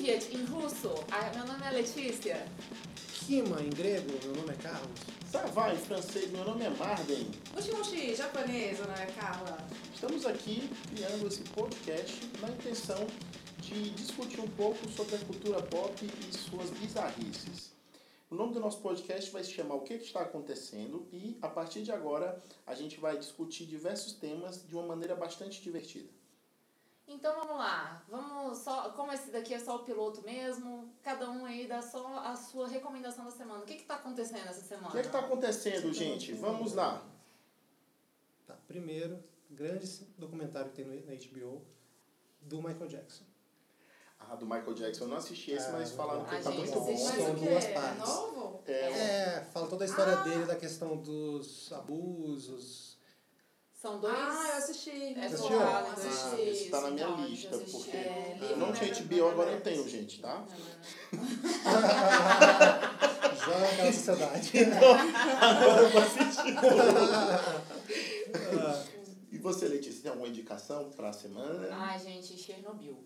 Privet em russo. Ah, meu nome é Letícia. Kima em grego, meu nome é Carlos. Savá em francês, meu nome é Marden. Mushi Mushi, japonesa, né, Carla? Estamos aqui criando esse podcast na intenção de discutir um pouco sobre a cultura pop e suas bizarrices. O nome do nosso podcast vai se chamar O que está acontecendo e a partir de agora a gente vai discutir diversos temas de uma maneira bastante divertida. Então vamos lá, vamos só, como esse daqui é só o piloto mesmo, cada um aí dá só a sua recomendação da semana. O que está acontecendo essa semana? O que está acontecendo, gente? Vamos lá. Tá, primeiro, grande documentário que tem na HBO do Michael Jackson. Ah, do Michael Jackson eu não assisti esse, Ah, mas falaram que tá muito bom. São duas É partes. novo? É, É, fala toda a história Ah. dele, da questão dos abusos. São dois. Ah, eu assisti. É Assistiu? focado em Ah, assisti. esse tá na minha então, lista, eu assisti. porque É, eu não tinha HBO, agora eu tenho, gente, tá? Já naquela sociedade. Agora eu vou assistir. E você, Letícia, tem alguma indicação pra semana? Ai, gente, Chernobyl.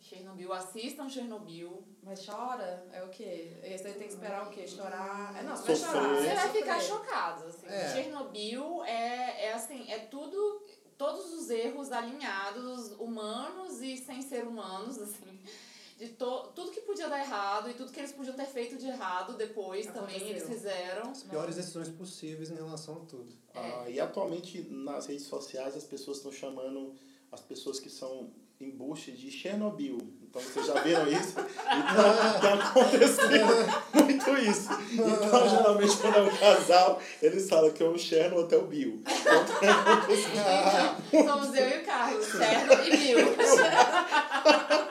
Chernobyl, assistam Chernobyl. Mas chora? É o quê? Esse aí tem que esperar o quê? Chorar? É, não, você vai chorar. Você é vai ficar chocado, assim. É. Chernobyl é, é assim, é tudo, todos os erros alinhados, humanos e sem ser humanos, assim. De to, tudo que podia dar errado e tudo que eles podiam ter feito de errado depois também Aconteceu. eles fizeram. As piores decisões possíveis em relação a tudo. Ah, e atualmente nas redes sociais as pessoas estão chamando as pessoas que são embustes de Chernobyl. Então vocês já viram isso? Então tá acontecendo muito isso. Então geralmente quando é um casal, eles falam que é um Cherno até o Bill. Então tá. Somos eu e o Carlos, Cherno e Bill.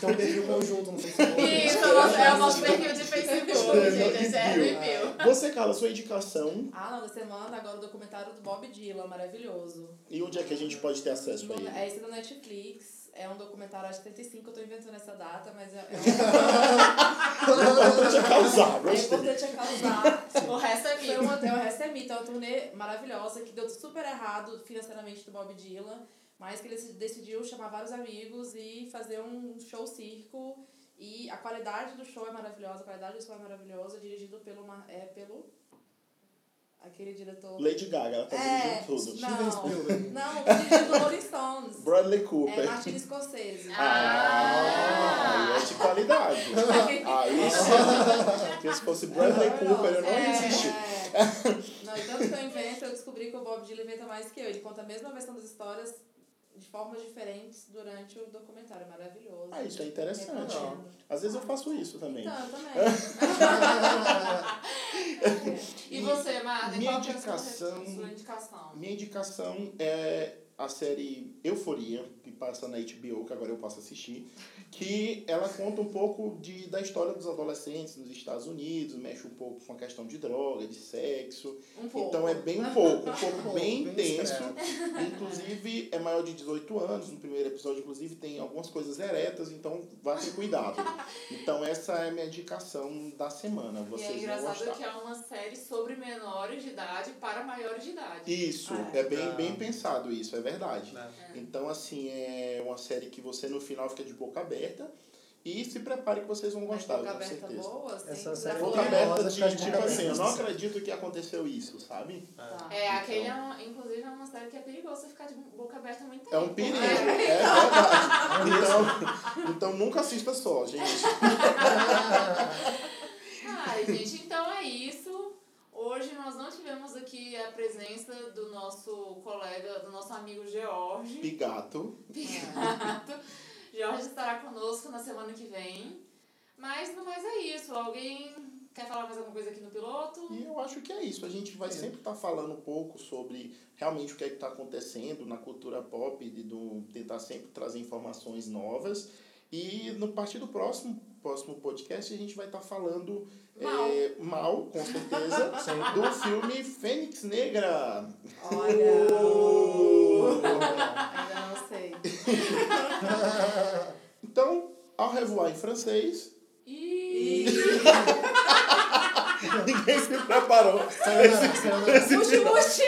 Eles têm um perfil conjunto no Facebook. Isso, é o nosso- é o nosso perfil de Facebook, gente, é e Bill. Você, Carla, sua indicação Ah, não, da semana, agora o documentário do Bob Dylan, maravilhoso. e onde é que a gente pode ter acesso a No- ele? é esse da Netflix. É um documentário, acho que 35, eu tô inventando essa data, mas é, é, O importante é causar, um, é gostei. importante é causar. O resto é Foi mito. uma, é uma resto é mito, é uma turnê maravilhosa que deu super errado financeiramente do Bob Dylan, mas que ele decidiu chamar vários amigos e fazer um show circo. E a qualidade do show é maravilhosa, a qualidade do show é maravilhosa, dirigido pelo, é, pelo aquele diretor... Lady Gaga, ela tá É, dirigindo tudo. Não, não, o dirigido do Rolling Stones. Bradley É Cooper. Martin Scorsese. Ah, aí é de qualidade. Aí sim. Porque se fosse Bradley Cooper, eu não ia assistir. É. Não, e tanto que eu invento, eu descobri que o Bob Dylan inventa mais que eu. Ele conta a mesma versão das histórias de formas diferentes durante o documentário. É maravilhoso. Ah, isso é interessante. Às vezes eu faço isso também. Então, eu também. E você, Marden, Minha qual que é a indicação- indicação? Minha indicação é a série Euforia, que passa na HBO, que agora eu posso assistir, que ela conta um pouco de, da história dos adolescentes nos Estados Unidos, mexe um pouco com a questão de droga, de sexo. Um pouco. Então é bem um pouco, um pouco bem bem intenso. Inclusive é maior de 18 anos, no primeiro episódio, inclusive, tem algumas coisas eretas, então vá ter cuidado. Então essa é a minha indicação da semana. E é Vocês vão engraçado gostar. que é uma série sobre menores de idade para maiores de idade. Isso, Ah, é bem, Ah. bem pensado isso, é verdade. Né? Então, assim, é uma série que você no final fica de boca aberta e se prepare que vocês vão Mas gostar, com certeza. boa, assim. Essa série foi- Boca Boca aberta de, de tipo boca assim, eu não acredito que aconteceu isso, sabe? Ah. É, aquele é uma, inclusive é uma série que é perigoso você ficar de boca aberta muito tempo. É um perigo, É. é verdade. Então, então nunca assista só, gente. Ai, gente, então é isso. Hoje nós não tivemos aqui a presença do nosso colega, do nosso amigo George. Pigato. Picato. George estará conosco na semana que vem. Mas no mais é isso. Alguém quer falar mais alguma coisa aqui no piloto? E eu acho que é isso. A gente vai sempre estar falando um pouco sobre realmente o que é que está acontecendo na cultura pop, de do, tentar sempre trazer informações novas. E no partir do próximo, próximo podcast a gente vai estar falando Mal. é, mal, com certeza, do filme Fênix Negra. Olha. Ainda não sei. Então, au revoir em francês. E... Ninguém se preparou. Esse Muxi, final. muxi!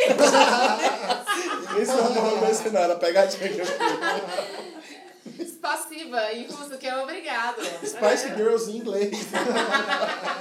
Ninguém se preparou pra esse final. Era pegadinha que eu fiz. Passiva russo, que é obrigado. Spice Girls em inglês.